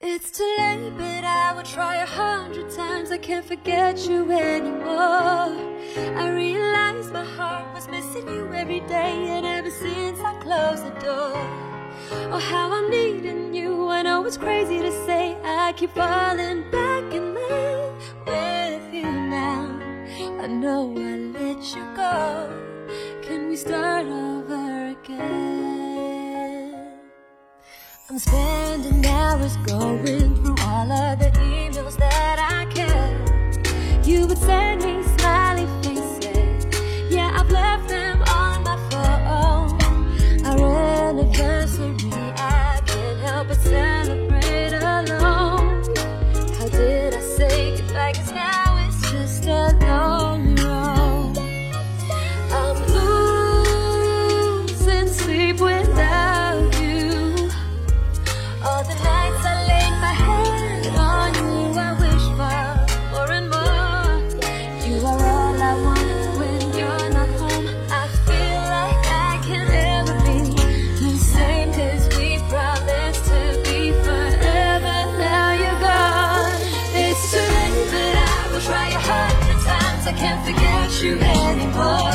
It's too late, but I will try a hundred times. I can't forget you anymore. I realized my heart was missing you every day, and ever since I closed the door. Oh, how I'm needing you. I know it's crazy to say, I keep falling back in love with you now. I know I let you go. Can we start over again? I'm spending hours going through all of the emails that I kept. You would send me I can't forget you anymore.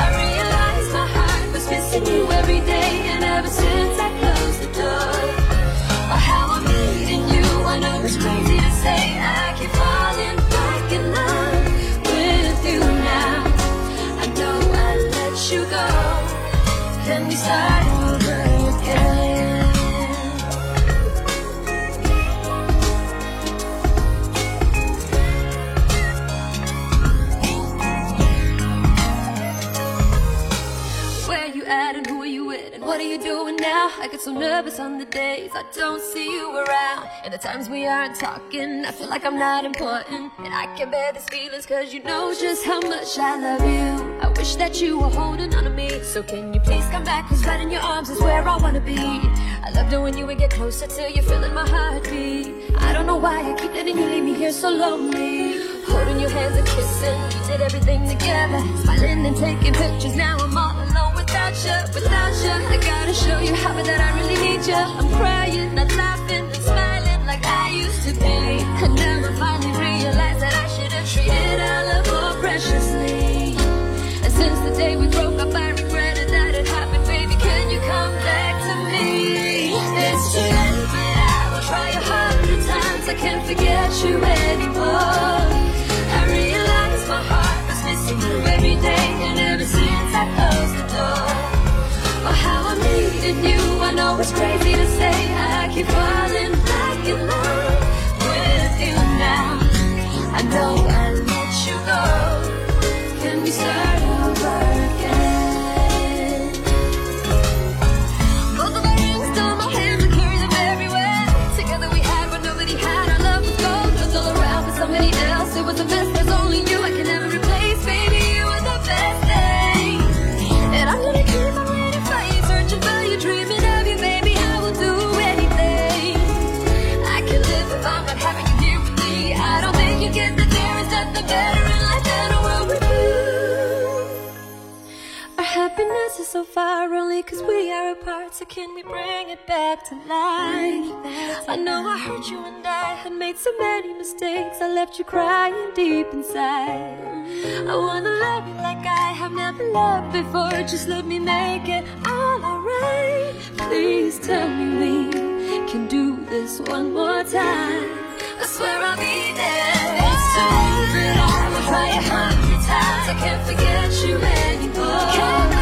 I realize my heart was missing you every day, and ever since I closed the door. Oh, how I'm needing you. I know it's crazy to say I keep falling back in love with you now. I know I let you go. Can we start at and who are you with and what are you doing now? I get so nervous on the days I don't see you around. And the times we aren't talking, I feel like I'm not important. And I can bear these feelings cause you know just how much I love you. I wish that you were holding on to me. So can you please come back? Cause right in your arms is where I wanna be. I love it when you would get closer till you're feeling my heartbeat. I don't know why I keep letting you leave me here so lonely. Holding your hands and kissing, we did everything together. Smiling and taking pictures, now I'm all I'm crying, not laughing, and smiling like I used to be. I finally realize that I should have treated our love more preciously. And since the day we broke up, I regretted that it happened, baby. Can you come back to me? It's too late, but I will try a hundred times. I can't forget you anymore. Know it's crazy to say I keep falling back in love with you now. I know so far only cause we are apart. So can we bring it back to life? I know I hurt you and I had made so many mistakes. I left you crying deep inside. I wanna love you like I have never loved before. Just let me make it all alright. Please tell me we can do this one more time. I swear I'll be there. It's too late, I will try a hundred times. I can't forget you anymore.